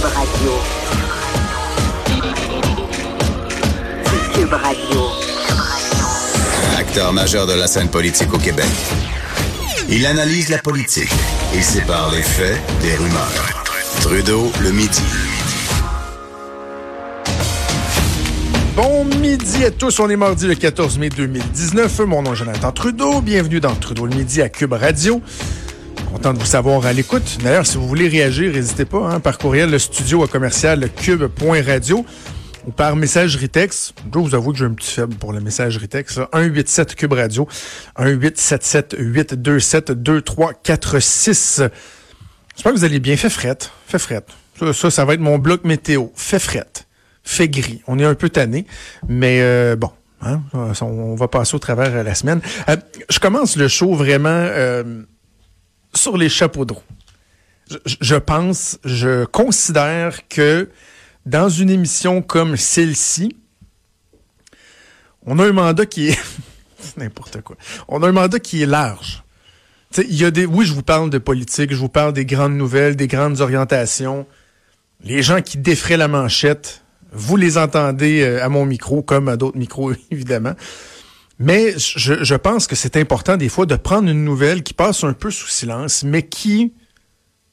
Cube Radio. Cube Radio. Acteur majeur de la scène politique au Québec. Il analyse la politique et sépare les faits des rumeurs. Trudeau le midi. Bon midi à tous, on est mardi le 14 mai 2019. Mon nom est Jonathan Trudeau. Bienvenue dans Trudeau le midi à Cube Radio. Content de vous savoir à l'écoute. D'ailleurs, si vous voulez réagir, n'hésitez pas, hein, par courriel, le studio à commercial cube.radio ou par messagerie texte. Je vous avouer que j'ai un petit faible pour le messagerie texte. 187 Cube Radio, 1877 827 2346. J'espère que vous allez bien. Fait frette, fait frette. Ça, ça, va être mon bloc météo. Fait frette, fait gris. On est un peu tanné, mais euh, bon. Hein, on va passer au travers la semaine. Euh, je commence le show vraiment euh, sur les chapeaux de roue. Je, pense, je considère que dans une émission comme celle-ci, on a un mandat qui est n'importe quoi. On a un mandat qui est large. Il y a des, oui, je vous parle de politique, je vous parle des grandes nouvelles, des grandes orientations. Les gens qui défraient la manchette, vous les entendez euh, à mon micro, comme à d'autres micros, évidemment. Mais je, pense que c'est important des fois de prendre une nouvelle qui passe un peu sous silence, mais qui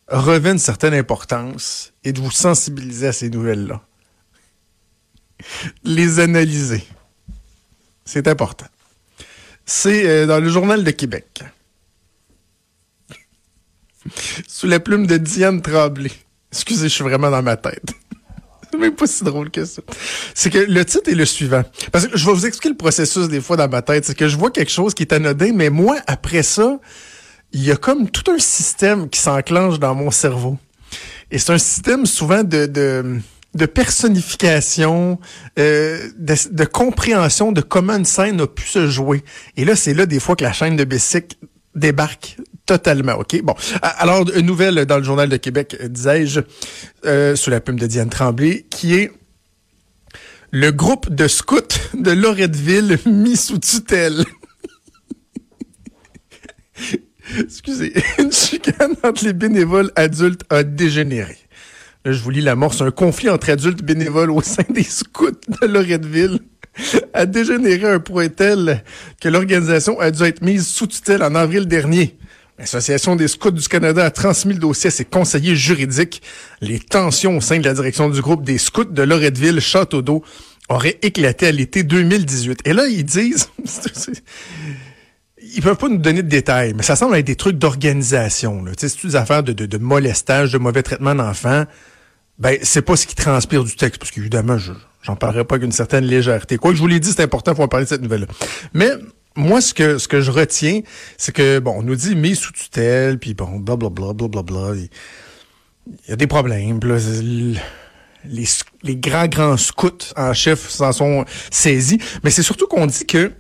revêt une certaine importance et de vous sensibiliser à ces nouvelles-là. Les analyser. C'est important. C'est euh, dans le Journal de Québec. Sous la plume de Diane Tremblay. Excusez, je suis vraiment dans ma tête. C'est même pas si drôle que ça. C'est que le titre est le suivant. Parce que je vais vous expliquer le processus des fois dans ma tête. C'est que je vois quelque chose qui est anodin, mais moi, après ça, il y a comme tout un système qui s'enclenche dans mon cerveau. Et c'est un système souvent de, de, de personnification, euh, de, de, compréhension de comment une scène a pu se jouer. Et là, c'est là des fois que la chaîne de Bessic débarque totalement. OK? Bon. Alors, une nouvelle dans le Journal de Québec, disais-je, euh, sous la plume de Diane Tremblay, qui est le groupe de scouts de Loretteville mis sous tutelle. Excusez, une chicane entre les bénévoles adultes a dégénéré. Là, je vous lis l'amorce. Un conflit entre adultes bénévoles au sein des scouts de Loretteville a dégénéré à un point tel que l'organisation a dû être mise sous tutelle en avril dernier. L'Association des scouts du Canada a transmis le dossier à ses conseillers juridiques. Les tensions au sein de la direction du groupe des scouts de Loretteville, Château d'eau, auraient éclaté à l'été 2018. Et là, ils disent... ils peuvent pas nous donner de détails, mais ça semble être des trucs d'organisation. C'est des affaires de, de, de, molestage, de mauvais traitement d'enfants? Ben, c'est pas ce qui transpire du texte, parce qu'évidemment, je j'en parlerai pas avec une certaine légèreté. Quoi que je vous l'ai dit, c'est important, en parler de cette nouvelle-là. Mais moi, ce que ce que je retiens, c'est que bon, on nous dit mis sous tutelle, puis bon, blablabla, blablabla. Il y a des problèmes. Là, les, les grands grands scouts en chef s'en sont saisis, mais c'est surtout qu'on dit que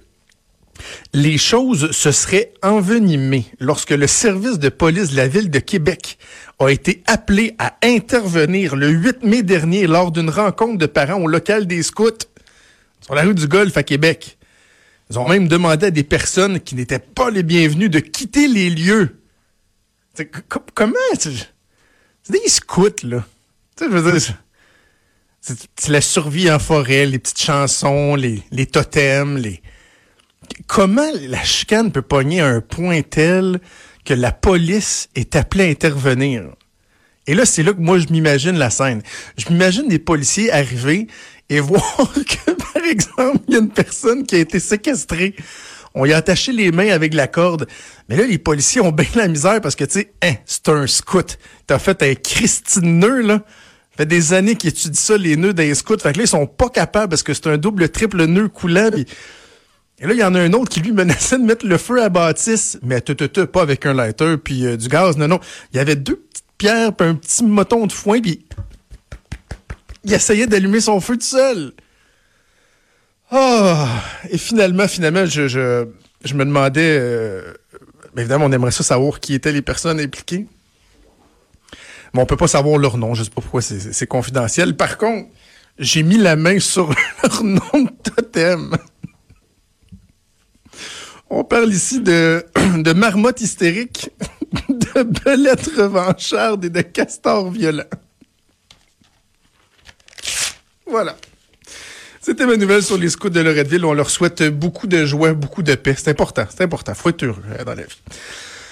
les choses se seraient envenimées lorsque le service de police de la ville de Québec a été appelé à intervenir le 8 mai dernier lors d'une rencontre de parents au local des scouts sur la rue du Golfe à Québec. Ils ont même demandé à des personnes qui n'étaient pas les bienvenues de quitter les lieux. comment? C'est des scouts, là. c'est la survie en forêt, les petites chansons, les, les totems, les comment la chicane peut pogner à un point tel que la police est appelée à intervenir? Et là, c'est là que moi, je m'imagine la scène. Je m'imagine des policiers arriver et voir que, par exemple, il y a une personne qui a été séquestrée. On y a attaché les mains avec la corde. Mais là, les policiers ont bien la misère parce que, tu sais, hein, c'est un scout. T'as fait un Christine nœud, là. Ça fait des années qu'ils étudient ça, les nœuds d'un scout. Fait que là, ils sont pas capables parce que c'est un double, triple nœud coulant. Et là, il y en a un autre qui lui menaçait de mettre le feu à bâtisse, mais te, pas avec un lighter puis euh, du gaz. Non, non. Il y avait deux petites pierres puis un petit moton de foin puis Il essayait d'allumer son feu tout seul. Ah! Et finalement, finalement, je, je, je me demandais... euh, évidemment, on aimerait ça savoir qui étaient les personnes impliquées. Mais on peut pas savoir leur nom. Je sais pas pourquoi c'est- confidentiel. Par contre, j'ai mis la main sur leur nom de totem. On parle ici de, de marmottes hystériques, de belettes revanchardes et de castors violents. Voilà. C'était ma nouvelle sur les scouts de Loretteville. On leur souhaite beaucoup de joie, beaucoup de paix. C'est important, c'est important. Faut être heureux euh, dans la vie.